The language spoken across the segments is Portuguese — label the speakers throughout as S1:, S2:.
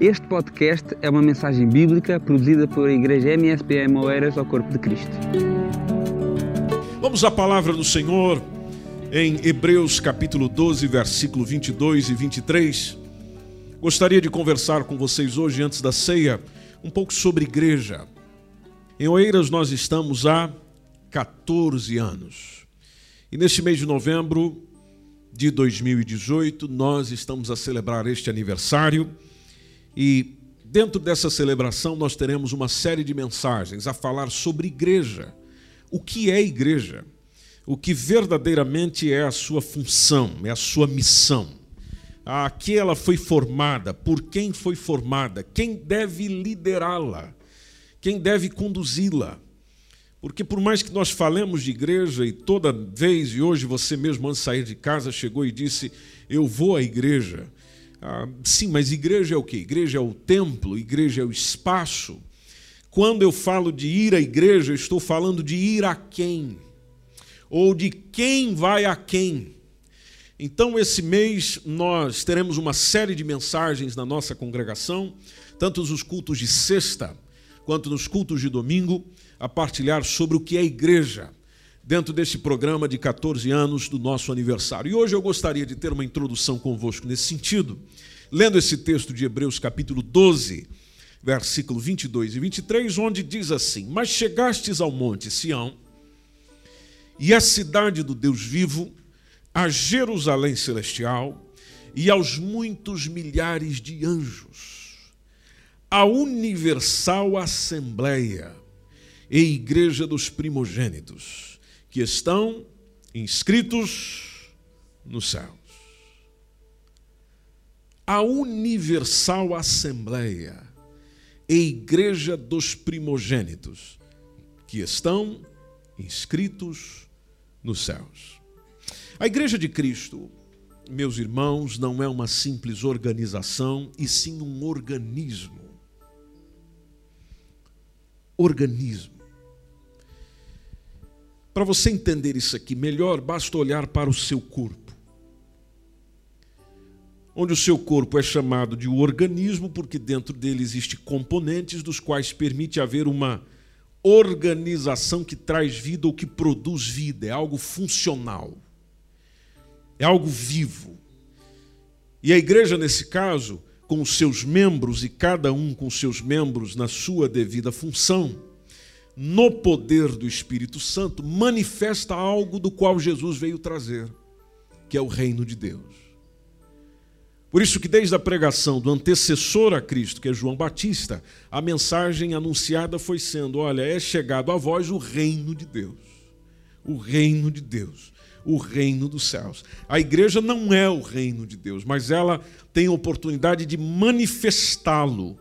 S1: Este podcast é uma mensagem bíblica produzida pela Igreja MSPM Oeiras ao Corpo de Cristo.
S2: Vamos à palavra do Senhor em Hebreus capítulo 12, versículo 22 e 23. Gostaria de conversar com vocês hoje, antes da ceia, um pouco sobre igreja. Em Oeiras nós estamos há 14 anos. E neste mês de novembro de 2018, nós estamos a celebrar este aniversário e dentro dessa celebração nós teremos uma série de mensagens a falar sobre igreja. O que é igreja? O que verdadeiramente é a sua função, é a sua missão. A que ela foi formada, por quem foi formada, quem deve liderá-la, quem deve conduzi-la. Porque por mais que nós falemos de igreja e toda vez, e hoje você mesmo antes de sair de casa chegou e disse, eu vou à igreja, ah, sim, mas igreja é o que? Igreja é o templo, igreja é o espaço. Quando eu falo de ir à igreja, estou falando de ir a quem? Ou de quem vai a quem? Então, esse mês, nós teremos uma série de mensagens na nossa congregação, tanto nos cultos de sexta quanto nos cultos de domingo, a partilhar sobre o que é igreja dentro desse programa de 14 anos do nosso aniversário. E hoje eu gostaria de ter uma introdução convosco nesse sentido, lendo esse texto de Hebreus, capítulo 12, versículo 22 e 23, onde diz assim: Mas chegastes ao monte Sião, e à cidade do Deus vivo, a Jerusalém celestial, e aos muitos milhares de anjos, a universal assembleia e igreja dos primogênitos que estão inscritos nos céus. A Universal Assembleia e Igreja dos Primogênitos, que estão inscritos nos céus. A Igreja de Cristo, meus irmãos, não é uma simples organização, e sim um organismo. Organismo. Para você entender isso aqui melhor, basta olhar para o seu corpo. Onde o seu corpo é chamado de organismo, porque dentro dele existem componentes dos quais permite haver uma organização que traz vida ou que produz vida, é algo funcional, é algo vivo. E a igreja, nesse caso, com os seus membros e cada um com seus membros na sua devida função, no poder do Espírito Santo, manifesta algo do qual Jesus veio trazer, que é o reino de Deus. Por isso que desde a pregação do antecessor a Cristo, que é João Batista, a mensagem anunciada foi sendo: olha, é chegado a vós o reino de Deus. O reino de Deus, o reino dos céus. A igreja não é o reino de Deus, mas ela tem a oportunidade de manifestá-lo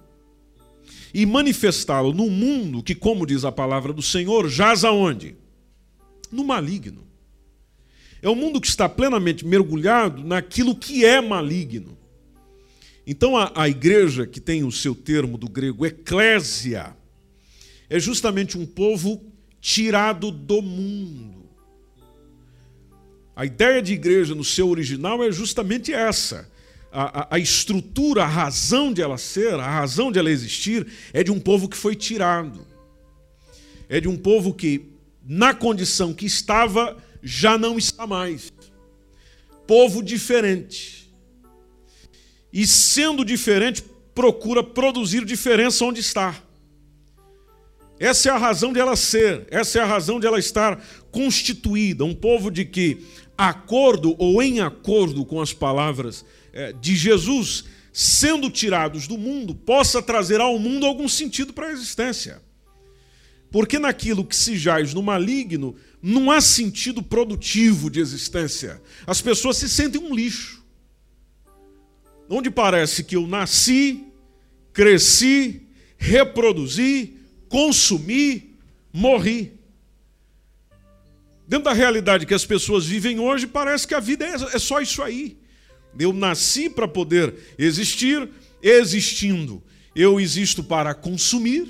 S2: e manifestá-lo no mundo que, como diz a palavra do Senhor, jaz aonde? No maligno. É um mundo que está plenamente mergulhado naquilo que é maligno. Então a, a igreja, que tem o seu termo do grego eclésia, é justamente um povo tirado do mundo. A ideia de igreja no seu original é justamente essa a, a, estrutura, a razão de ela ser, a razão de ela existir, é de um povo que foi tirado. É de um povo que, na condição que estava, já não está mais. Povo diferente. E sendo diferente, procura produzir diferença onde está. Essa é a razão de ela ser, essa é a razão de ela estar constituída. Um povo de que, acordo ou em acordo com as palavras é, de Jesus sendo tirados do mundo possa trazer ao mundo algum sentido para a existência. Porque naquilo que se jaz no maligno, não há sentido produtivo de existência. As pessoas se sentem um lixo. Onde parece que eu nasci, cresci, reproduzi, consumi, morri. Dentro da realidade que as pessoas vivem hoje, parece que a vida é, é só isso aí. Eu nasci para poder existir, existindo. Eu existo para consumir,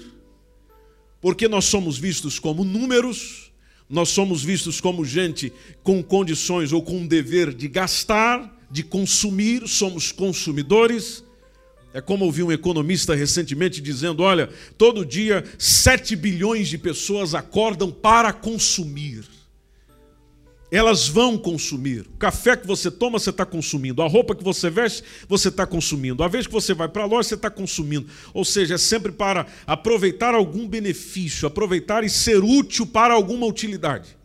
S2: porque nós somos vistos como números, nós somos vistos como gente com condições ou com um dever de gastar, de consumir, somos consumidores. É como ouvi um economista recentemente dizendo: olha, todo dia 7 bilhões de pessoas acordam para consumir. Elas vão consumir. O café que você toma, você está consumindo. A roupa que você veste, você está consumindo. A vez que você vai para a loja, você está consumindo. Ou seja, é sempre para aproveitar algum benefício, aproveitar e ser útil para alguma utilidade.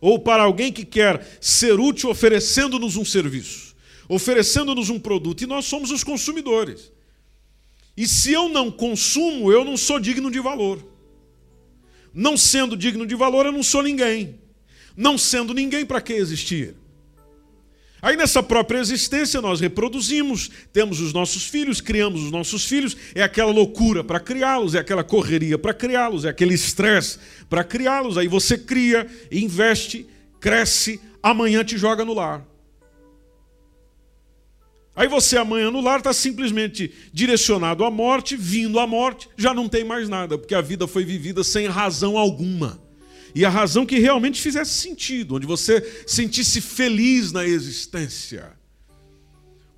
S2: Ou para alguém que quer ser útil oferecendo-nos um serviço, oferecendo-nos um produto. E nós somos os consumidores. E se eu não consumo, eu não sou digno de valor. Não sendo digno de valor, eu não sou ninguém. Não sendo ninguém, para que existir? Aí nessa própria existência nós reproduzimos, temos os nossos filhos, criamos os nossos filhos, é aquela loucura para criá-los, é aquela correria para criá-los, é aquele estresse para criá-los. Aí você cria, investe, cresce, amanhã te joga no lar. Aí você amanhã no lar está simplesmente direcionado à morte, vindo à morte, já não tem mais nada, porque a vida foi vivida sem razão alguma e a razão que realmente fizesse sentido, onde você sentisse feliz na existência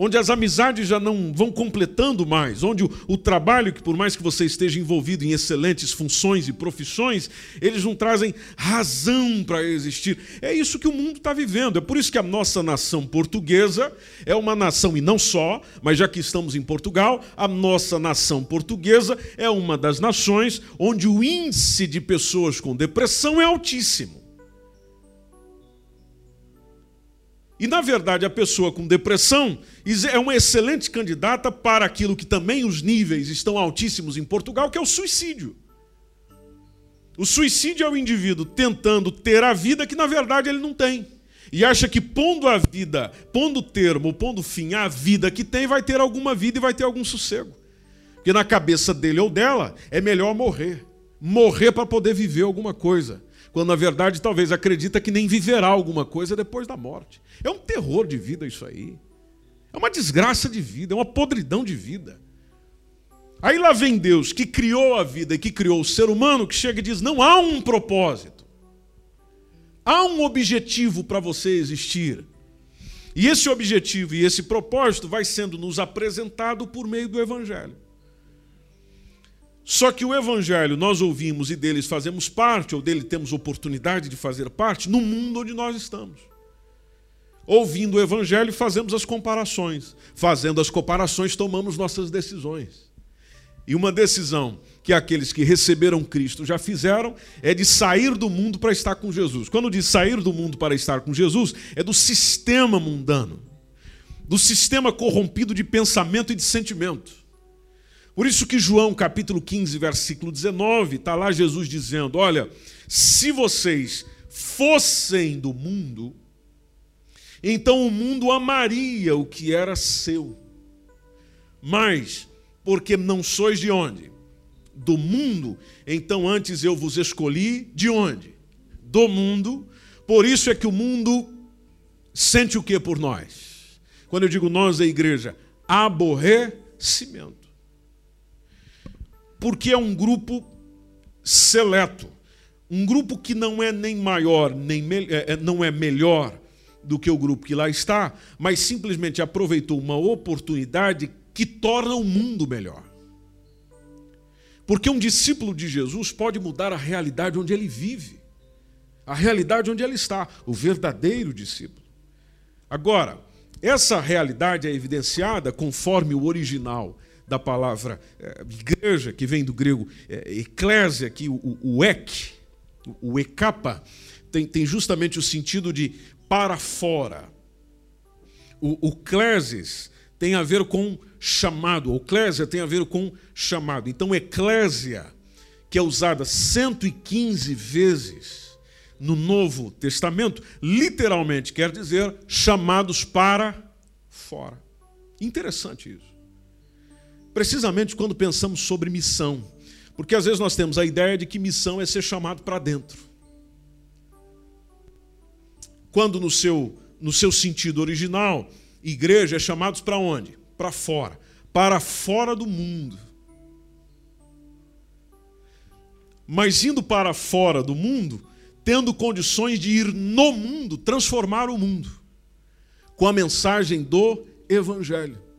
S2: onde as amizades já não vão completando mais, onde o, o, trabalho, que por mais que você esteja envolvido em excelentes funções e profissões, eles não trazem razão para existir. É isso que o mundo está vivendo. É por isso que a nossa nação portuguesa é uma nação, e não só, mas já que estamos em Portugal, a nossa nação portuguesa é uma das nações onde o índice de pessoas com depressão é altíssimo. E, na verdade, a pessoa com depressão é uma excelente candidata para aquilo que também os níveis estão altíssimos em Portugal, que é o suicídio. O suicídio é o indivíduo tentando ter a vida que, na verdade, ele não tem. E acha que pondo a vida, pondo termo, pondo fim à vida que tem, vai ter alguma vida e vai ter algum sossego. Porque na cabeça dele ou dela é melhor morrer. Morrer para poder viver alguma coisa quando na verdade talvez acredita que nem viverá alguma coisa depois da morte. É um terror de vida isso aí. É uma desgraça de vida, é uma podridão de vida. Aí lá vem Deus que criou a vida e que criou o ser humano que chega e diz: não há um propósito, há um objetivo para você existir. E esse objetivo e esse propósito vai sendo nos apresentado por meio do Evangelho. Só que o Evangelho nós ouvimos e deles fazemos parte, ou dele temos oportunidade de fazer parte, no mundo onde nós estamos. Ouvindo o Evangelho, fazemos as comparações. Fazendo as comparações, tomamos nossas decisões. E uma decisão que aqueles que receberam Cristo já fizeram é de sair do mundo para estar com Jesus. Quando diz sair do mundo para estar com Jesus, é do sistema mundano, do sistema corrompido de pensamento e de sentimento. Por isso que João capítulo 15, versículo 19, está lá Jesus dizendo: Olha, se vocês fossem do mundo, então o mundo amaria o que era seu. Mas, porque não sois de onde? Do mundo, então antes eu vos escolhi de onde? Do mundo. Por isso é que o mundo sente o que por nós? Quando eu digo nós, a igreja, aborrecimento porque é um grupo seleto, um grupo que não é nem maior, nem é, é, não é melhor do que o grupo que lá está, mas simplesmente aproveitou uma oportunidade que torna o mundo melhor. Porque um discípulo de Jesus pode mudar a realidade onde ele vive, a realidade onde ele está, o verdadeiro discípulo. Agora, essa realidade é evidenciada conforme o original da palavra é, igreja, que vem do grego é, eclésia, que o, o ek, o ekapa, tem, tem justamente o sentido de para fora. O, o tem a ver com chamado, o clésia tem a ver com chamado. Então, eclésia, que é usada 115 vezes no Novo Testamento, literalmente quer dizer chamados para fora. Interessante isso precisamente quando pensamos sobre missão. Porque às vezes nós temos a ideia de que missão é ser chamado para dentro. Quando no seu, no seu sentido original, igreja é chamados para onde? Para fora. Para fora do mundo. Mas indo para fora do mundo, tendo condições de ir no mundo, transformar o mundo, com a mensagem do Evangelho.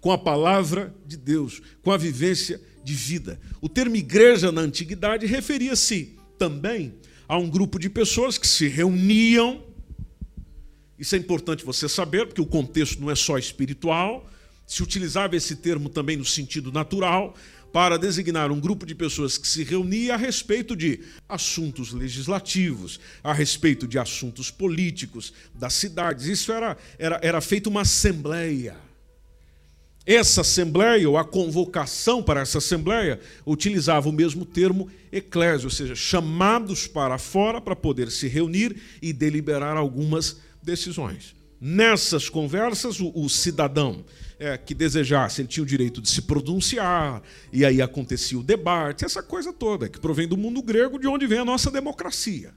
S2: Com a palavra de Deus, com a vivência de vida. O termo igreja na antiguidade referia-se também a um grupo de pessoas que se reuniam. Isso é importante você saber, porque o contexto não é só espiritual, se utilizava esse termo também no sentido natural, para designar um grupo de pessoas que se reunia a respeito de assuntos legislativos, a respeito de assuntos políticos das cidades. Isso era, era, era feito uma assembleia. Essa assembleia, ou a convocação para essa assembleia, utilizava o mesmo termo eclésio, ou seja, chamados para fora para poder se reunir e deliberar algumas decisões. Nessas conversas, o, o cidadão é, que desejasse, ele tinha o direito de se pronunciar, e aí acontecia o debate, essa coisa toda, que provém do mundo grego, de onde vem a nossa democracia.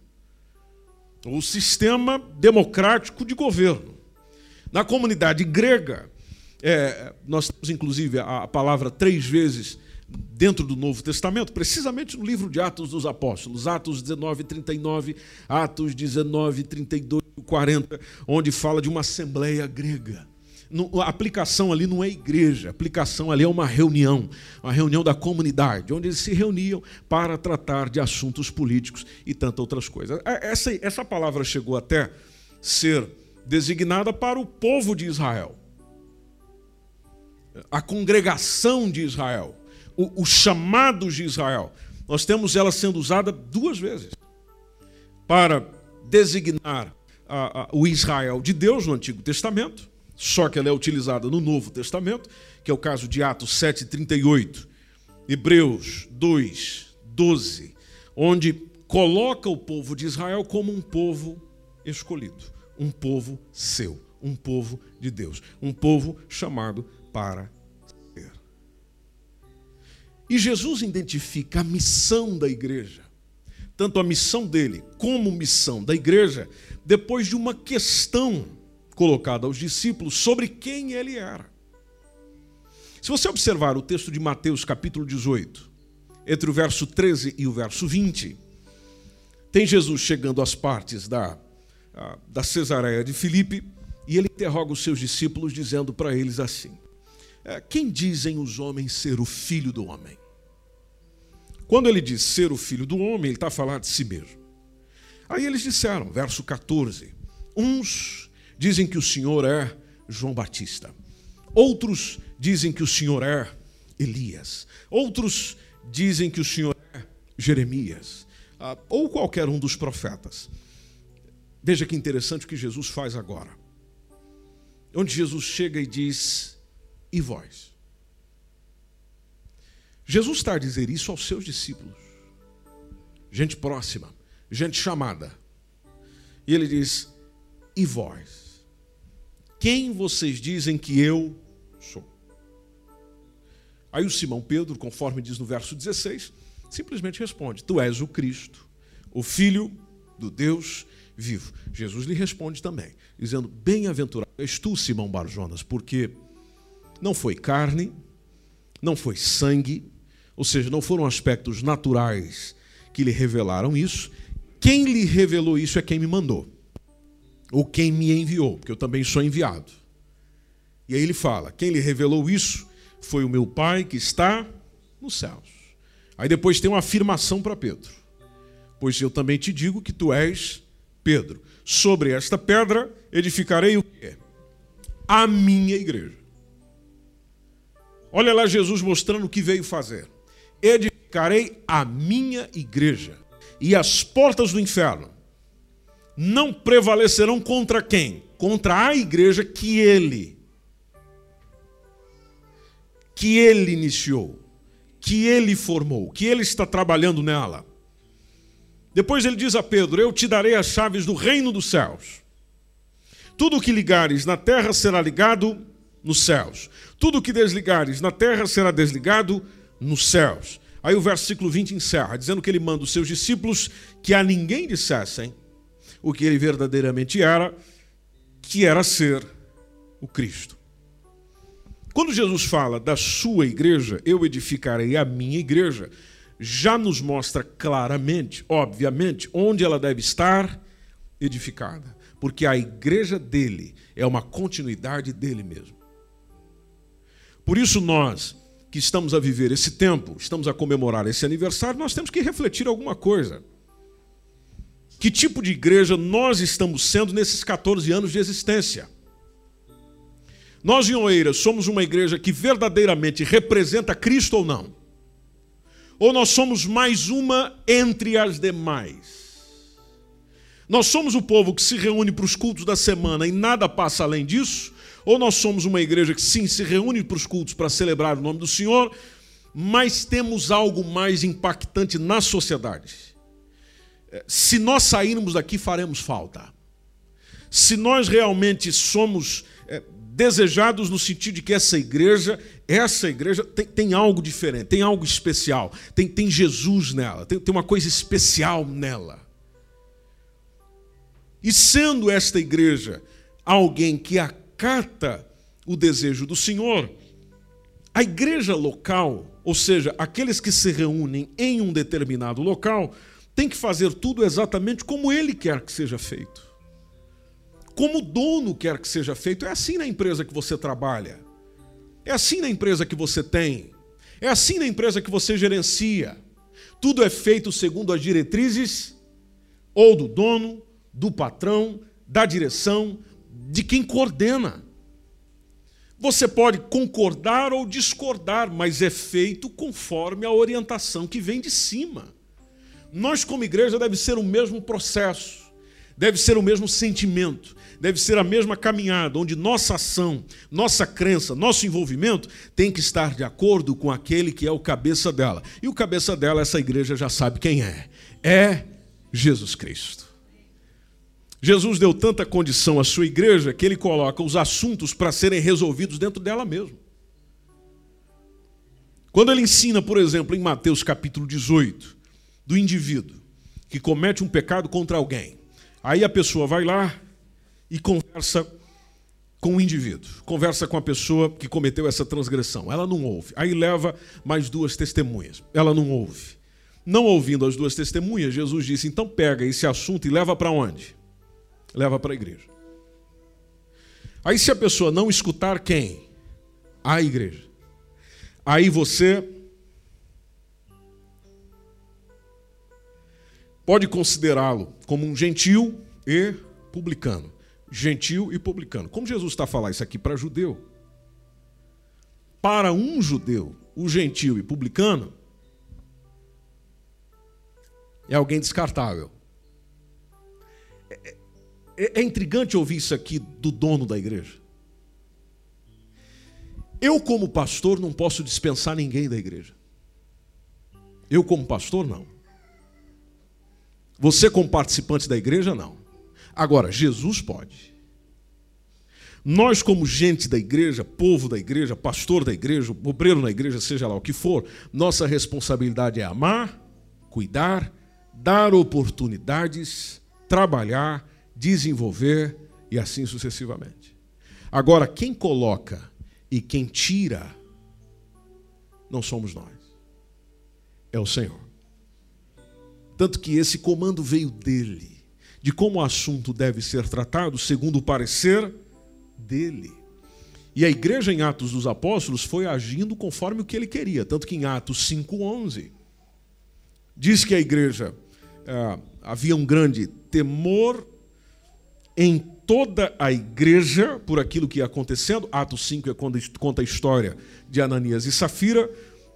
S2: O sistema democrático de governo. Na comunidade grega, é, nós temos inclusive a palavra três vezes dentro do Novo Testamento, precisamente no livro de Atos dos Apóstolos, Atos 19, 39, Atos 19, 32 e 40, onde fala de uma assembleia grega. A aplicação ali não é igreja, a aplicação ali é uma reunião, uma reunião da comunidade, onde eles se reuniam para tratar de assuntos políticos e tantas outras coisas. É, essa, essa palavra chegou até ser designada para o povo de Israel a congregação de Israel, os chamados de Israel. Nós temos ela sendo usada duas vezes para designar a, a, o Israel de Deus no Antigo Testamento, só que ela é utilizada no Novo Testamento, que é o caso de Atos 7,38, Hebreus 2, 12, onde coloca o povo de Israel como um povo escolhido, um povo seu, um povo de Deus, um povo chamado para ser. E Jesus identifica a missão da igreja, tanto a missão dele como missão da igreja, depois de uma questão colocada aos discípulos sobre quem ele era. Se você observar o texto de Mateus, capítulo 18, entre o verso 13 e o verso 20, tem Jesus chegando às partes da, da Cesareia de Filipe e ele interroga os seus discípulos, dizendo para eles assim: quem dizem os homens ser o filho do homem? Quando ele diz ser o filho do homem, ele está a falar de si mesmo. Aí eles disseram, verso 14: Uns dizem que o Senhor é João Batista, outros dizem que o Senhor é Elias, outros dizem que o Senhor é Jeremias, ah, ou qualquer um dos profetas. Veja que interessante o que Jesus faz agora. Onde Jesus chega e diz: e vós. Jesus está a dizer isso aos seus discípulos, gente próxima, gente chamada. E ele diz: E vós? Quem vocês dizem que eu sou? Aí o Simão Pedro, conforme diz no verso 16, simplesmente responde: Tu és o Cristo, o Filho do Deus vivo. Jesus lhe responde também, dizendo: Bem-aventurado és tu, Simão Barjonas, porque não foi carne, não foi sangue, ou seja, não foram aspectos naturais que lhe revelaram isso. Quem lhe revelou isso é quem me mandou, ou quem me enviou, porque eu também sou enviado. E aí ele fala: quem lhe revelou isso foi o meu Pai que está nos céus. Aí depois tem uma afirmação para Pedro: Pois eu também te digo que tu és Pedro. Sobre esta pedra edificarei o quê? A minha igreja. Olha lá Jesus mostrando o que veio fazer. Edificarei a minha igreja, e as portas do inferno não prevalecerão contra quem? Contra a igreja que ele que ele iniciou, que ele formou, que ele está trabalhando nela. Depois ele diz a Pedro: Eu te darei as chaves do reino dos céus. Tudo o que ligares na terra será ligado nos céus. Tudo que desligares na terra será desligado nos céus. Aí o versículo 20 encerra, dizendo que ele manda os seus discípulos que a ninguém dissessem o que ele verdadeiramente era, que era ser o Cristo. Quando Jesus fala da sua igreja, eu edificarei a minha igreja, já nos mostra claramente, obviamente, onde ela deve estar edificada. Porque a igreja dele é uma continuidade dele mesmo. Por isso, nós que estamos a viver esse tempo, estamos a comemorar esse aniversário, nós temos que refletir alguma coisa. Que tipo de igreja nós estamos sendo nesses 14 anos de existência? Nós em Oeiras somos uma igreja que verdadeiramente representa Cristo ou não? Ou nós somos mais uma entre as demais? Nós somos o povo que se reúne para os cultos da semana e nada passa além disso? Ou nós somos uma igreja que sim se reúne para os cultos para celebrar o nome do Senhor, mas temos algo mais impactante na sociedade? É, se nós sairmos daqui, faremos falta. Se nós realmente somos é, desejados no sentido de que essa igreja, essa igreja tem, tem algo diferente, tem algo especial, tem, tem Jesus nela, tem, tem uma coisa especial nela. E sendo esta igreja alguém que acata o desejo do Senhor, a igreja local, ou seja, aqueles que se reúnem em um determinado local, tem que fazer tudo exatamente como ele quer que seja feito. Como o dono quer que seja feito. É assim na empresa que você trabalha. É assim na empresa que você tem. É assim na empresa que você gerencia. Tudo é feito segundo as diretrizes ou do dono do patrão, da direção, de quem coordena. Você pode concordar ou discordar, mas é feito conforme a orientação que vem de cima. Nós, como igreja, deve ser o mesmo processo, deve ser o mesmo sentimento, deve ser a mesma caminhada, onde nossa ação, nossa crença, nosso envolvimento tem que estar de acordo com aquele que é o cabeça dela. E o cabeça dela, essa igreja já sabe quem é: é Jesus Cristo. Jesus deu tanta condição à sua igreja que ele coloca os assuntos para serem resolvidos dentro dela mesmo. Quando ele ensina, por exemplo, em Mateus capítulo 18, do indivíduo que comete um pecado contra alguém, aí a pessoa vai lá e conversa com o indivíduo, conversa com a pessoa que cometeu essa transgressão. Ela não ouve. Aí leva mais duas testemunhas. Ela não ouve. Não ouvindo as duas testemunhas, Jesus disse: então pega esse assunto e leva para onde? Leva para a igreja. Aí, se a pessoa não escutar quem? A igreja. Aí você pode considerá-lo como um gentil e publicano. Gentil e publicano. Como Jesus está a falar isso aqui para judeu? Para um judeu, o gentil e publicano é alguém descartável. É, é intrigante ouvir isso aqui do dono da igreja. Eu, como pastor, não posso dispensar ninguém da igreja. Eu, como pastor, não. Você, como participante da igreja, não. Agora, Jesus pode. Nós, como gente da igreja, povo da igreja, pastor da igreja, obreiro na igreja, seja lá o que for, nossa responsabilidade é amar, cuidar, dar oportunidades, trabalhar desenvolver e assim sucessivamente. Agora, quem coloca e quem tira não somos nós, é o Senhor. Tanto que esse comando veio dele, de como o assunto deve ser tratado, segundo o parecer dele. E a igreja em Atos dos Apóstolos foi agindo conforme o que ele queria, tanto que em Atos 5,11 diz que a igreja ah, havia um grande temor em toda a igreja por aquilo que ia acontecendo. Atos 5 é quando conta a história de Ananias e Safira.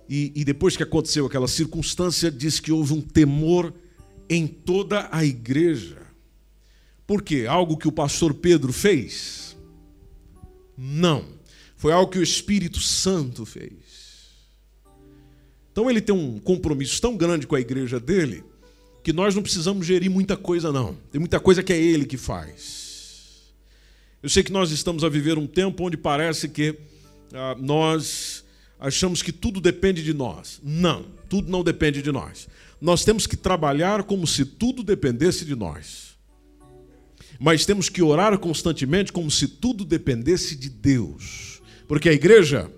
S2: E, e, depois que aconteceu aquela circunstância, diz que houve um temor em toda a igreja. Por quê? Algo que o pastor Pedro fez? Não. Foi algo que o Espírito Santo fez. Então ele tem um compromisso tão grande com a igreja dele que nós não precisamos gerir muita coisa, não. Tem muita coisa que é Ele que faz. Eu sei que nós estamos a viver um tempo onde parece que ah, nós achamos que tudo depende de nós. Não, tudo não depende de nós. Nós temos que trabalhar como se tudo dependesse de nós. Mas temos que orar constantemente como se tudo dependesse de Deus. Porque a igreja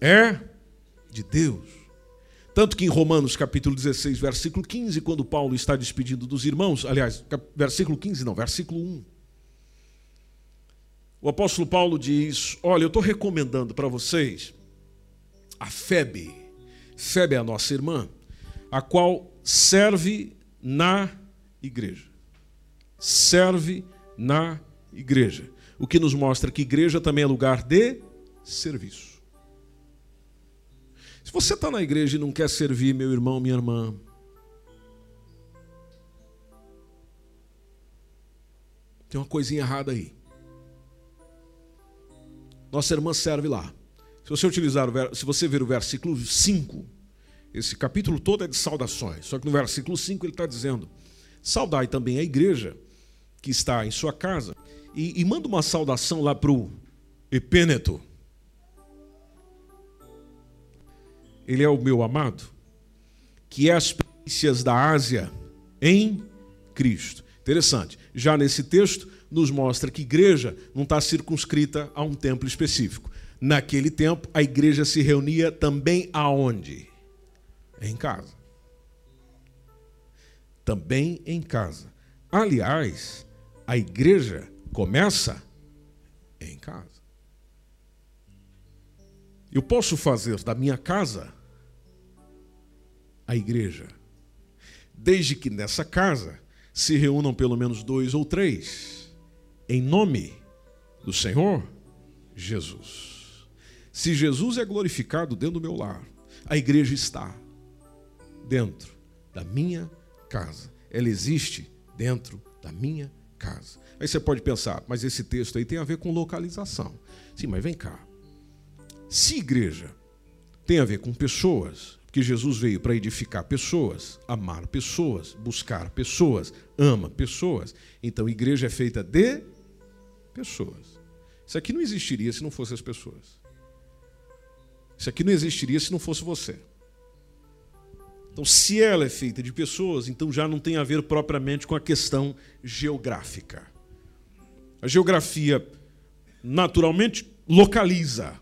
S2: é de Deus. Tanto que em Romanos capítulo 16, versículo 15, quando Paulo está despedindo dos irmãos, aliás, versículo 15 não, versículo 1. O apóstolo Paulo diz: Olha, eu estou recomendando para vocês a Febe. Febe é a nossa irmã, a qual serve na igreja. Serve na igreja. O que nos mostra que igreja também é lugar de serviço. Você está na igreja e não quer servir, meu irmão, minha irmã, tem uma coisinha errada aí. Nossa irmã serve lá. Se você utilizar, se você ver o versículo 5, esse capítulo todo é de saudações. Só que no versículo 5 ele está dizendo: Saudai também a igreja que está em sua casa. E, e manda uma saudação lá para o Epêneto. Ele é o meu amado, que é as primícias da Ásia em Cristo. Interessante. Já nesse texto, nos mostra que igreja não está circunscrita a um templo específico. Naquele tempo, a igreja se reunia também aonde? Em casa. Também em casa. Aliás, a igreja começa em casa. Eu posso fazer da minha casa a igreja, desde que nessa casa se reúnam pelo menos dois ou três em nome do Senhor Jesus. Se Jesus é glorificado dentro do meu lar, a igreja está dentro da minha casa. Ela existe dentro da minha casa. Aí você pode pensar, mas esse texto aí tem a ver com localização. Sim, mas vem cá. Se igreja tem a ver com pessoas, porque Jesus veio para edificar pessoas, amar pessoas, buscar pessoas, ama pessoas, então igreja é feita de pessoas. Isso aqui não existiria se não fossem as pessoas. Isso aqui não existiria se não fosse você. Então, se ela é feita de pessoas, então já não tem a ver propriamente com a questão geográfica. A geografia, naturalmente, localiza,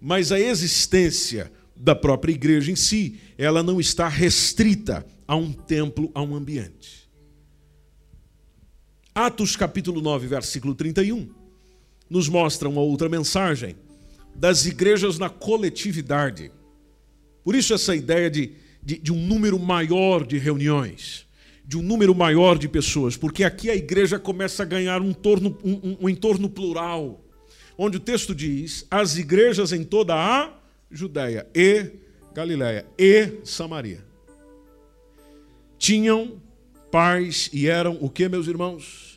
S2: mas a existência da própria igreja em si, ela não está restrita a um templo, a um ambiente. Atos capítulo 9, versículo 31, nos mostra uma outra mensagem das igrejas na coletividade. Por isso, essa ideia de, de, de, um número maior de reuniões, de um número maior de pessoas, porque aqui a igreja começa a ganhar um, torno, um, um, um entorno plural, onde o texto diz: as igrejas em toda a Judéia e Galiléia e Samaria tinham pais e eram o que, meus irmãos?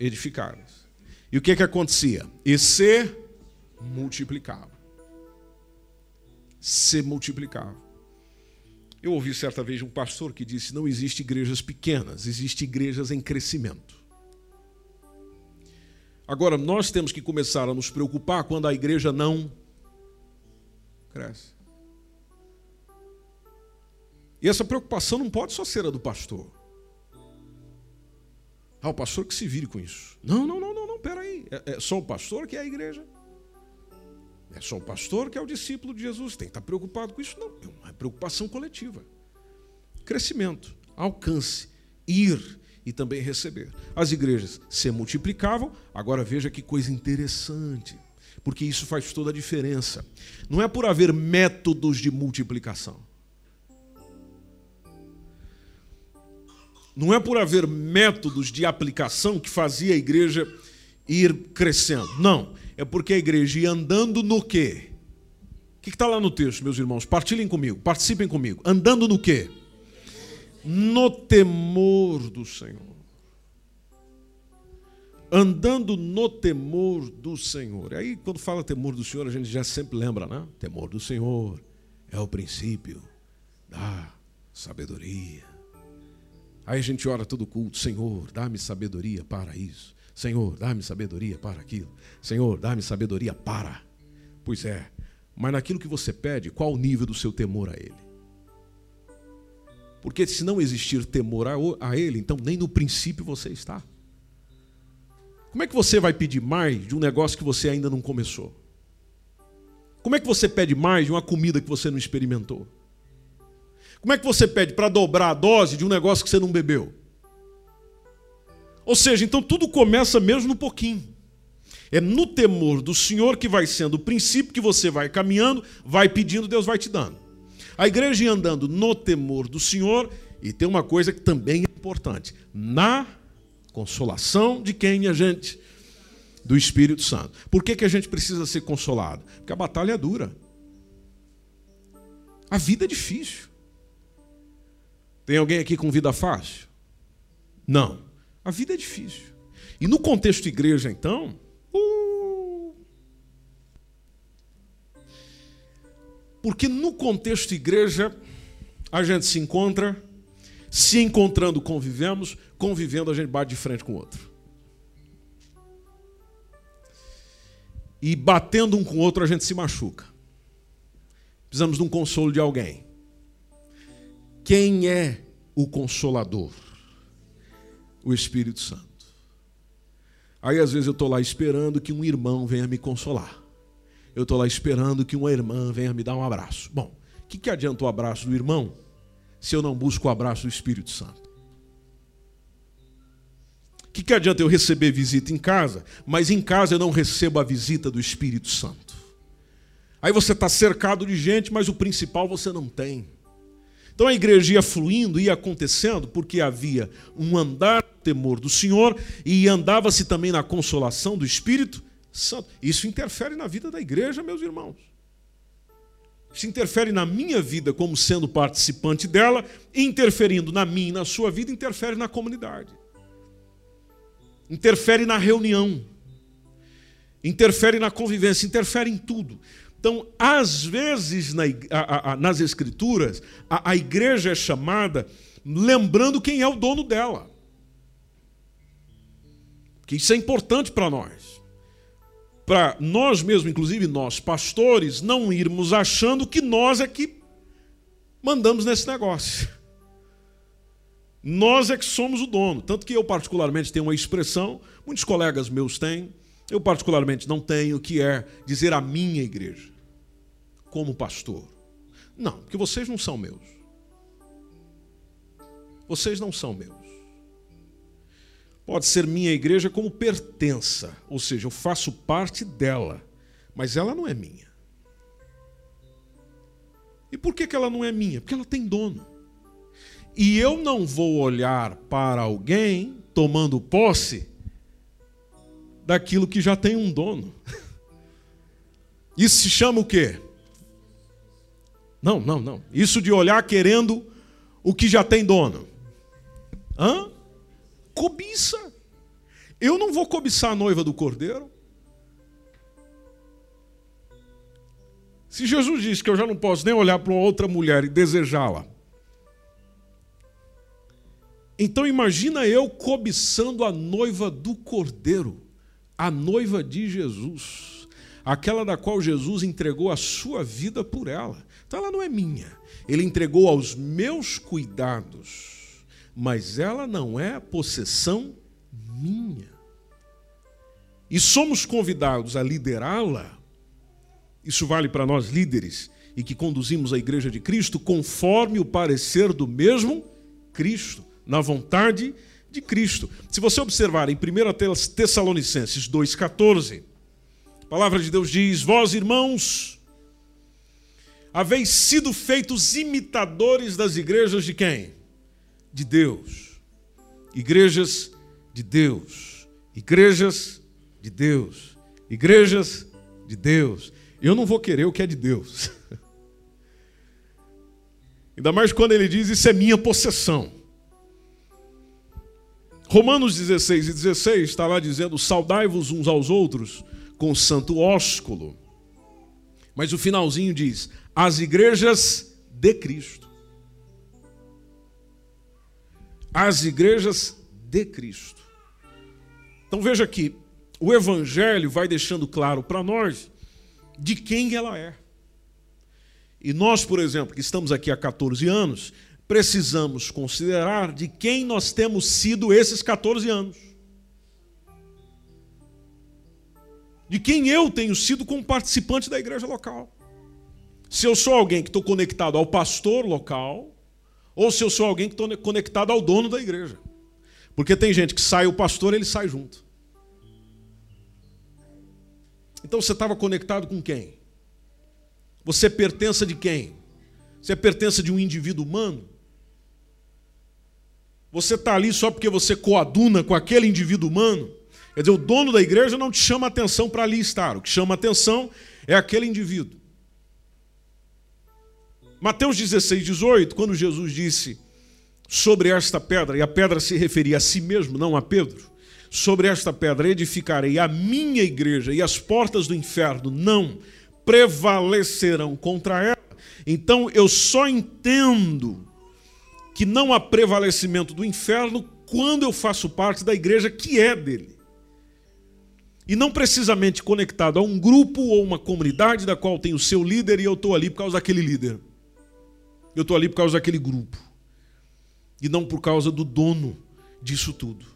S2: edificadas. E o que, que acontecia? E se multiplicava. Se multiplicava. Eu ouvi certa vez um pastor que disse: não existe igrejas pequenas, existe igrejas em crescimento. Agora, nós temos que começar a nos preocupar quando a igreja não cresce. E essa preocupação não pode só ser a do pastor. Ah, o pastor que se vire com isso. Não, não, não, não, não, peraí. É, é só o pastor que é a igreja. É só o pastor que é o discípulo de Jesus. Tem que estar preocupado com isso? Não. É uma preocupação coletiva. Crescimento, alcance, ir e também receber. As igrejas se multiplicavam, agora veja que coisa interessante, porque isso faz toda a diferença. Não é por haver métodos de multiplicação. Não é por haver métodos de aplicação que fazia a igreja ir crescendo. Não. É porque a igreja ia andando no quê? O que está lá no texto, meus irmãos? Partilhem comigo, participem comigo. Andando no quê? No temor do Senhor. Andando no temor do Senhor. Aí, quando fala temor do Senhor, a gente já sempre lembra, né? Temor do Senhor é o princípio da sabedoria. Aí a gente ora todo culto, Senhor, dá-me sabedoria para isso. Senhor, dá-me sabedoria para aquilo. Senhor, dá-me sabedoria para. Pois é, mas naquilo que você pede, qual o nível do seu temor a Ele? Porque se não existir temor a Ele, então nem no princípio você está. Como é que você vai pedir mais de um negócio que você ainda não começou? Como é que você pede mais de uma comida que você não experimentou? Como é que você pede para dobrar a dose de um negócio que você não bebeu? Ou seja, então tudo começa mesmo no pouquinho. É no temor do Senhor que vai sendo o princípio que você vai caminhando, vai pedindo, Deus vai te dando. A igreja andando no temor do Senhor, e tem uma coisa que também é importante: na consolação de quem, minha gente? Do Espírito Santo. Por que, que a gente precisa ser consolado? Porque a batalha é dura. A vida é difícil. Tem alguém aqui com vida fácil? Não. A vida é difícil. E no contexto igreja, então, uh, porque no contexto igreja a gente se encontra, se encontrando convivemos, convivendo a gente bate de frente com o outro. E batendo um com o outro a gente se machuca. Precisamos de um consolo de alguém. Quem é o consolador? O Espírito Santo. Aí às vezes eu estou lá esperando que um irmão venha me consolar. Eu estou lá esperando que uma irmã venha me dar um abraço. Bom, o que, que adianta o abraço do irmão se eu não busco o abraço do Espírito Santo? Que, que adianta eu receber visita em casa, mas em casa eu não recebo a visita do Espírito Santo? Aí você está cercado de gente, mas o principal você não tem. Então a igreja ia fluindo, ia acontecendo, porque havia um andar temor do Senhor e andava-se também na consolação do Espírito Santo. Isso interfere na vida da igreja, meus irmãos. Isso interfere na minha vida como sendo participante dela, interferindo na minha e na sua vida, interfere na comunidade. Interfere na reunião. Interfere na convivência, interfere em tudo. Então, às vezes, na, a, a, nas Escrituras, a, a igreja é chamada lembrando quem é o dono dela. Que isso é importante para nós. Para nós mesmos, inclusive nós, pastores, não irmos achando que nós é que mandamos nesse negócio. Nós é que somos o dono. Tanto que eu, particularmente, tenho uma expressão, muitos colegas meus têm, eu, particularmente, não tenho, que é dizer a minha igreja, como pastor. Não, porque vocês não são meus. Vocês não são meus. Pode ser minha igreja como pertença, ou seja, eu faço parte dela, mas ela não é minha. E por que, que ela não é minha? Porque ela tem dono. E eu não vou olhar para alguém tomando posse daquilo que já tem um dono. Isso se chama o quê? Não, não, não. Isso de olhar querendo o que já tem dono. Hã? Cobiça. Eu não vou cobiçar a noiva do cordeiro. Se Jesus disse que eu já não posso nem olhar para outra mulher e desejá-la, então imagina eu cobiçando a noiva do cordeiro a noiva de Jesus, aquela da qual Jesus entregou a sua vida por ela. Então ela não é minha, ele entregou aos meus cuidados, mas ela não é possessão minha. E somos convidados a liderá-la, isso vale para nós líderes e que conduzimos a igreja de Cristo conforme o parecer do mesmo Cristo, na vontade de Cristo. Se você observar em 1 Tessalonicenses 2,14, a palavra de Deus diz: Vós, irmãos, haveis sido feitos imitadores das igrejas de quem? De Deus. Igrejas de Deus. Igrejas de Deus. Igrejas de Deus. Eu não vou querer o que é de Deus. Ainda mais quando ele diz: Isso é minha possessão. Romanos 16 e 16 está lá dizendo: saudai-vos uns aos outros com santo ósculo. Mas o finalzinho diz: as igrejas de Cristo. As igrejas de Cristo. Então veja aqui, o Evangelho vai deixando claro para nós de quem ela é. E nós, por exemplo, que estamos aqui há 14 anos, precisamos considerar de quem nós temos sido esses 14 anos. De quem eu tenho sido como participante da igreja local. Se eu sou alguém que estou conectado ao pastor local, ou se eu sou alguém que estou conectado ao dono da igreja. Porque tem gente que sai o pastor, ele sai junto. Então você estava conectado com quem? Você pertence de quem? Você pertence de um indivíduo humano? Você está ali só porque você coaduna com aquele indivíduo humano? Quer dizer, o dono da igreja não te chama atenção para ali estar. O que chama atenção é aquele indivíduo. Mateus 16, 18, quando Jesus disse sobre esta pedra, e a pedra se referia a si mesmo, não a Pedro, sobre esta pedra edificarei a minha igreja, e as portas do inferno não prevalecerão contra ela. Então eu só entendo que não há prevalecimento do inferno quando eu faço parte da igreja que é dele. E não precisamente conectado a um grupo ou uma comunidade da qual tem o seu líder e eu estou ali por causa daquele líder. Eu estou ali por causa daquele grupo. E não por causa do dono disso tudo.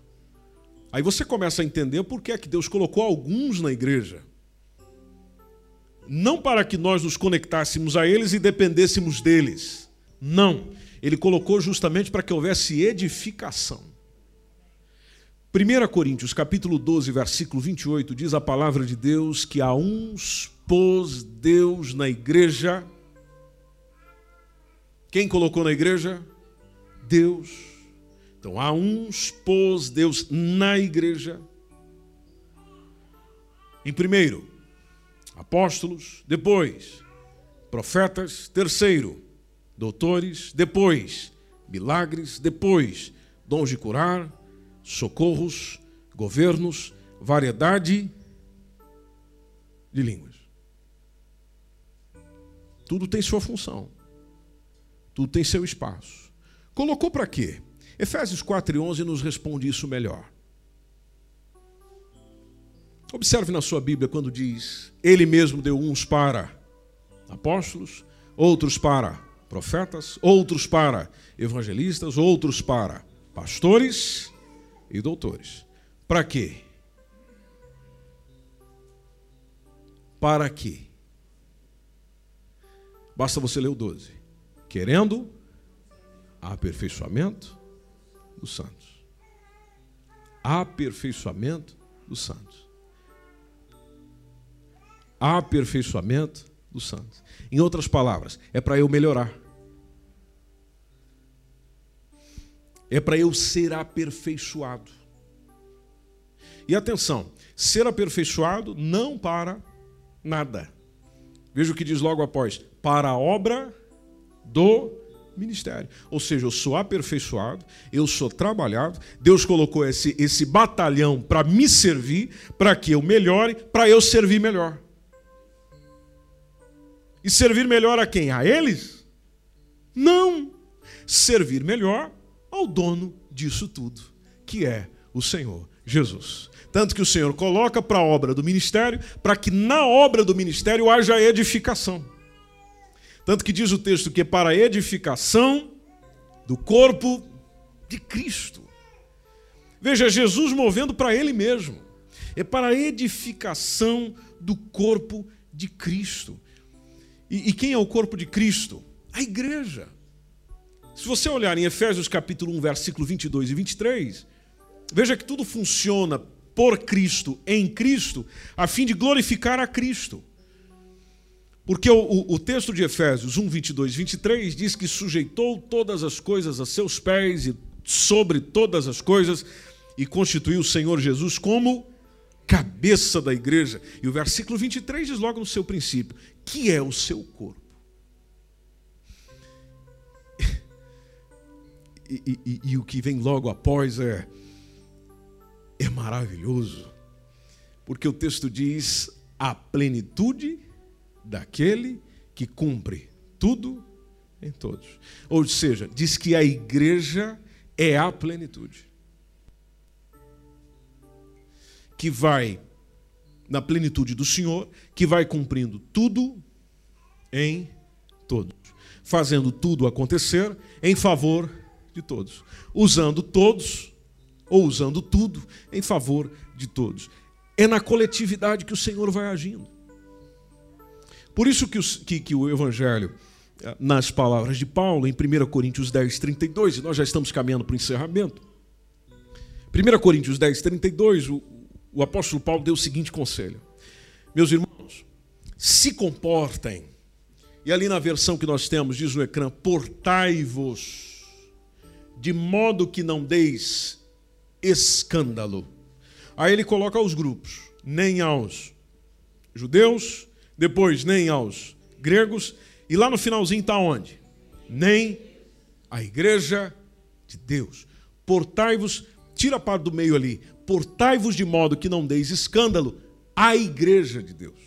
S2: Aí você começa a entender por que é que Deus colocou alguns na igreja. Não para que nós nos conectássemos a eles e dependêssemos deles. Não. Ele colocou justamente para que houvesse edificação. 1 Coríntios, capítulo 12, versículo 28, diz a palavra de Deus que a uns pôs Deus na igreja quem colocou na igreja? Deus. Então, há uns pôs Deus na igreja. Em primeiro, apóstolos, depois, profetas, terceiro, doutores, depois, milagres, depois, dons de curar, socorros, governos, variedade de línguas. Tudo tem sua função. Tudo tem seu espaço. Colocou para quê? Efésios 4 e 11 nos responde isso melhor. Observe na sua Bíblia quando diz: Ele mesmo deu uns para apóstolos, outros para profetas, outros para evangelistas, outros para pastores e doutores. Para quê? Para quê? Basta você ler o 12 querendo aperfeiçoamento dos santos. Aperfeiçoamento dos santos. Aperfeiçoamento dos santos. Em outras palavras, é para eu melhorar. É para eu ser aperfeiçoado. E atenção, ser aperfeiçoado não para nada. Veja o que diz logo após: para a obra do ministério. Ou seja, eu sou aperfeiçoado, eu sou trabalhado, Deus colocou esse, esse batalhão para me servir, para que eu melhore, para eu servir melhor. E servir melhor a quem? A eles? Não. Servir melhor ao dono disso tudo, que é o Senhor Jesus. Tanto que o Senhor coloca para a obra do ministério, para que na obra do ministério haja edificação. Tanto que diz o texto que é para a edificação do corpo de Cristo. Veja, Jesus movendo para Ele mesmo. É para a edificação do corpo de Cristo. E, e quem é o corpo de Cristo? A igreja. Se você olhar em Efésios capítulo 1, versículo 22 e 23, veja que tudo funciona por Cristo, em Cristo, a fim de glorificar a Cristo. Porque o, o, o, texto de Efésios 1, 22 e 23 diz que sujeitou todas as coisas a seus pés e sobre todas as coisas e constituiu o Senhor Jesus como cabeça da igreja. E o versículo 23 diz logo no seu princípio, que é o seu corpo. E, e, e, e o que vem logo após é, é maravilhoso, porque o texto diz a plenitude daquele que cumpre tudo em todos. Ou seja, diz que a igreja é a plenitude. Que vai na plenitude do Senhor, que vai cumprindo tudo em todos, fazendo tudo acontecer em favor de todos, usando todos ou usando tudo em favor de todos. É na coletividade que o Senhor vai agindo. Por isso que, os, que, que o Evangelho, eh, nas palavras de Paulo, em 1 Coríntios 10, 32, e nós já estamos caminhando para o encerramento. 1 Coríntios 10, 32, o, o apóstolo Paulo deu o seguinte conselho: Meus irmãos, se comportem. E ali na versão que nós temos, diz no ecrã: portai-vos, de modo que não deis escândalo. Aí ele coloca os grupos, nem aos judeus, depois nem aos gregos, e lá no finalzinho está onde? Nem a igreja de Deus. Portai-vos, tira a parte do meio ali, portai-vos de modo que não deis escândalo à igreja de Deus.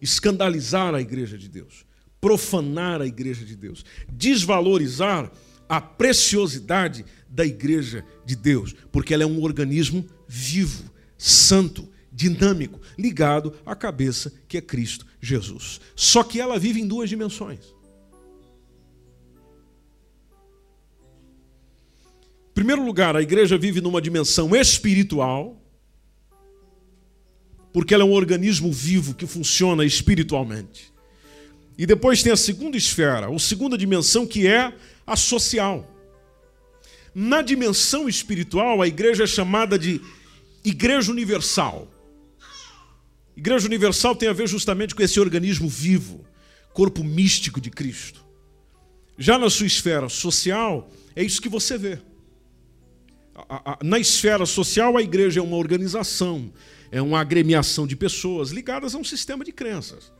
S2: Escandalizar a igreja de Deus, profanar a igreja de Deus, desvalorizar a preciosidade da igreja de Deus, porque ela é um organismo vivo, santo, dinâmico, ligado à cabeça que é Cristo Jesus. Só que ela vive em duas dimensões. Em primeiro lugar, a igreja vive numa dimensão espiritual, porque ela é um organismo vivo que funciona espiritualmente. E depois tem a segunda esfera, ou segunda dimensão, que é a social. Na dimensão espiritual, a igreja é chamada de Igreja Universal. Igreja Universal tem a ver justamente com esse organismo vivo, corpo místico de Cristo. Já na sua esfera social, é isso que você vê. Na esfera social, a igreja é uma organização, é uma agremiação de pessoas ligadas a um sistema de crenças.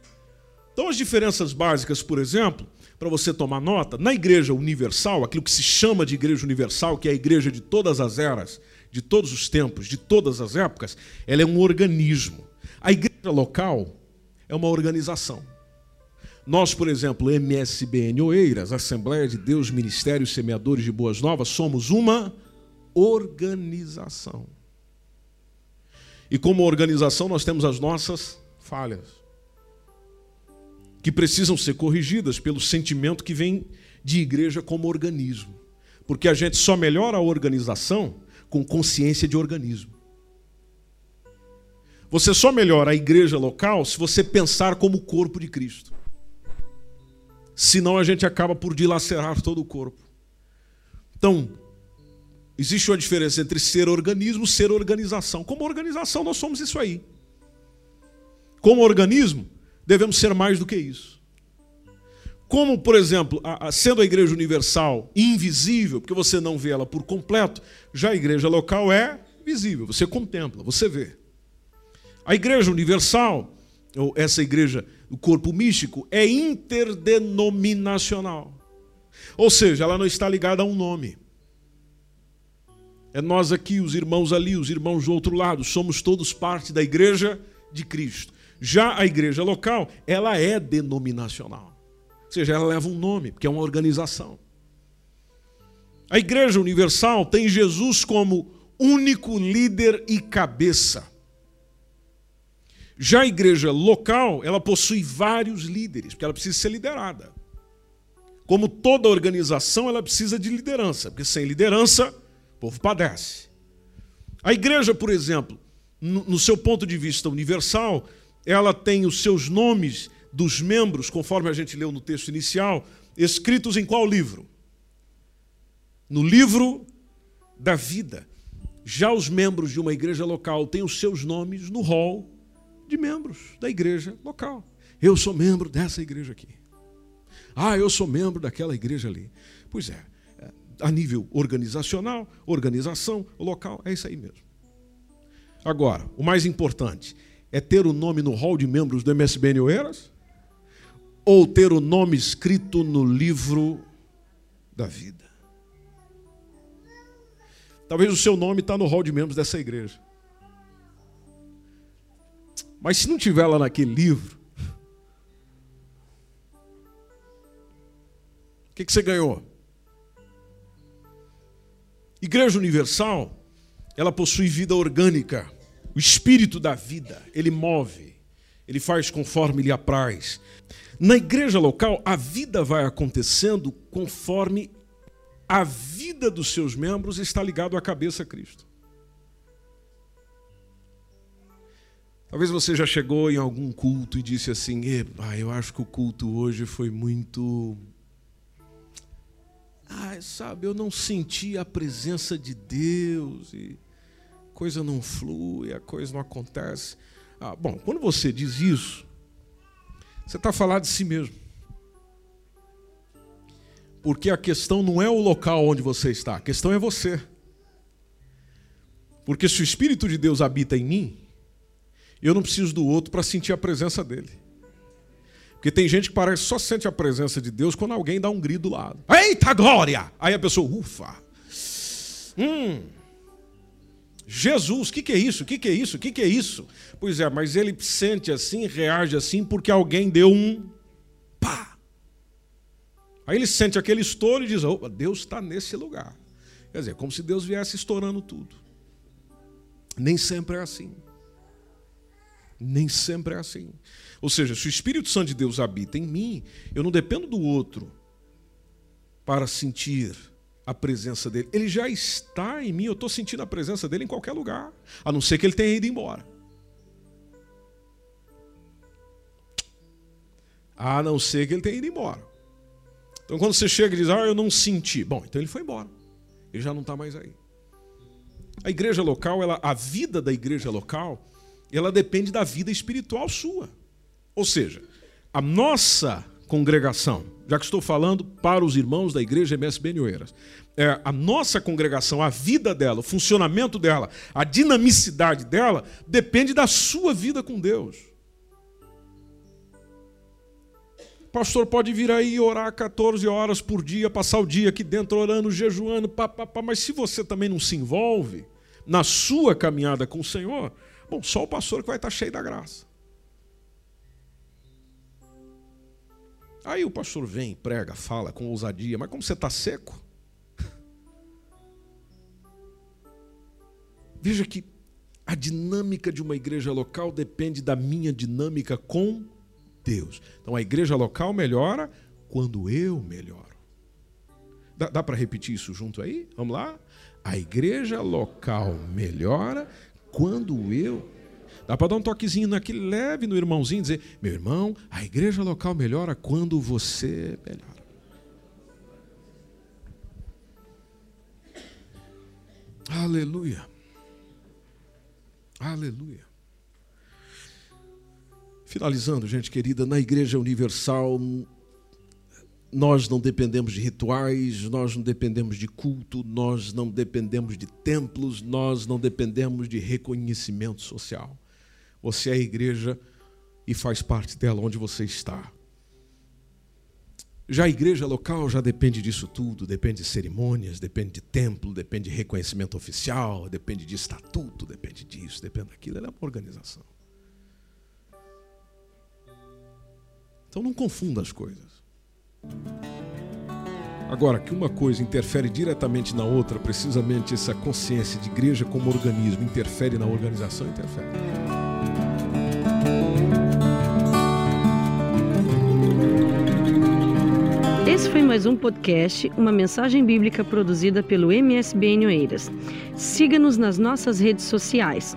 S2: Então, as diferenças básicas, por exemplo, para você tomar nota, na igreja universal, aquilo que se chama de igreja universal, que é a igreja de todas as eras, de todos os tempos, de todas as épocas, ela é um organismo. Local é uma organização. Nós, por exemplo, MSBN Oeiras, Assembleia de Deus, Ministérios Semeadores de Boas Novas, somos uma organização. E como organização, nós temos as nossas falhas, que precisam ser corrigidas pelo sentimento que vem de igreja como organismo. Porque a gente só melhora a organização com consciência de organismo. Você só melhora a igreja local se você pensar como o corpo de Cristo. Senão a gente acaba por dilacerar todo o corpo. Então, existe uma diferença entre ser organismo e ser organização. Como organização, nós somos isso aí. Como organismo, devemos ser mais do que isso. Como, por exemplo, a, a, sendo a igreja universal invisível, porque você não vê ela por completo, já a igreja local é visível, você contempla, você vê. A igreja universal, ou essa igreja, o corpo místico, é interdenominacional. Ou seja, ela não está ligada a um nome. É nós aqui, os irmãos ali, os irmãos do outro lado, somos todos parte da igreja de Cristo. Já a igreja local, ela é denominacional. Ou seja, ela leva um nome, porque é uma organização. A igreja universal tem Jesus como único líder e cabeça. Já a igreja local, ela possui vários líderes, porque ela precisa ser liderada. Como toda organização, ela precisa de liderança, porque sem liderança, o povo padece. A igreja, por exemplo, no seu ponto de vista universal, ela tem os seus nomes dos membros, conforme a gente leu no texto inicial, escritos em qual livro? No livro da vida. Já os membros de uma igreja local têm os seus nomes no rol de membros da igreja local. Eu sou membro dessa igreja aqui. Ah, eu sou membro daquela igreja ali. Pois é, é, a nível organizacional, organização local, é isso aí mesmo. Agora, o mais importante é ter o nome no hall de membros do MSBN Oeiras ou ter o nome escrito no livro da vida. Talvez o seu nome está no hall de membros dessa igreja. Mas se não tiver lá naquele livro, o que, que você ganhou? Igreja Universal, ela possui vida orgânica, o espírito da vida, ele move, ele faz conforme lhe apraz. Na igreja local, a vida vai acontecendo conforme a vida dos seus membros está ligado à cabeça Cristo. Talvez você já chegou em algum culto e disse assim: eu acho que o culto hoje foi muito. Ah, sabe, eu não senti a presença de Deus e coisa não flui, a coisa não acontece. Ah, bom, quando você diz isso, você está falando de si mesmo. Porque a questão não é o local onde você está, a questão é você. Porque se o Espírito de Deus habita em mim, eu não preciso do outro para sentir a presença dele. Porque tem gente que parece só sente a presença de Deus quando alguém dá um grito do lado. Eita glória! Aí a pessoa, ufa. Hum. Jesus, o que, que é isso? O que, que é isso? O que, que é isso? Pois é, mas ele sente assim, reage assim, porque alguém deu um pá. Aí ele sente aquele estouro e diz: oh, Deus está nesse lugar. Quer dizer, como se Deus viesse estourando tudo. Nem sempre é assim. Nem sempre é assim. Ou seja, se o Espírito Santo de Deus habita em mim, eu não dependo do outro para sentir a presença dele. Ele já está em mim, eu estou sentindo a presença dele em qualquer lugar, a não ser que ele tenha ido embora. A não ser que ele tenha ido embora. Então, quando você chega e diz, ah, eu não senti. Bom, então ele foi embora. Ele já não está mais aí. A igreja local, ela, a vida da igreja local, ela depende da vida espiritual sua. Ou seja, a nossa congregação, já que estou falando para os irmãos da igreja MSB Oeiras, é, a nossa congregação, a vida dela, o funcionamento dela, a dinamicidade dela, depende da sua vida com Deus. O pastor pode vir aí orar 14 horas por dia, passar o dia aqui dentro orando, jejuando, pá, pá, pá, mas se você também não se envolve na sua caminhada com o Senhor, bom, só o pastor que vai estar cheio da graça. Aí o pastor vem, prega, fala com ousadia, mas como você está seco? Veja que a dinâmica de uma igreja local depende da minha dinâmica com Deus. Então a igreja local melhora quando eu melhoro. Dá, dá para repetir isso junto aí? Vamos lá? A igreja local melhora quando eu Dá para dar um toquezinho naquele leve no irmãozinho dizer: meu irmão, a igreja local melhora quando você melhora. Aleluia. Aleluia. Finalizando, gente querida, na Igreja Universal, nós não dependemos de rituais, nós não dependemos de culto, nós não dependemos de templos, nós não dependemos de reconhecimento social. Você é a igreja e faz parte dela onde você está. Já a igreja local já depende disso tudo, depende de cerimônias, depende de templo, depende de reconhecimento oficial, depende de estatuto, depende disso, depende daquilo, ela é uma organização. Então não confunda as coisas. Agora, que uma coisa interfere diretamente na outra, precisamente essa consciência de igreja como organismo interfere na organização, interfere.
S3: Esse foi mais um podcast, uma mensagem bíblica produzida pelo MSBN Oeiras. Siga-nos nas nossas redes sociais,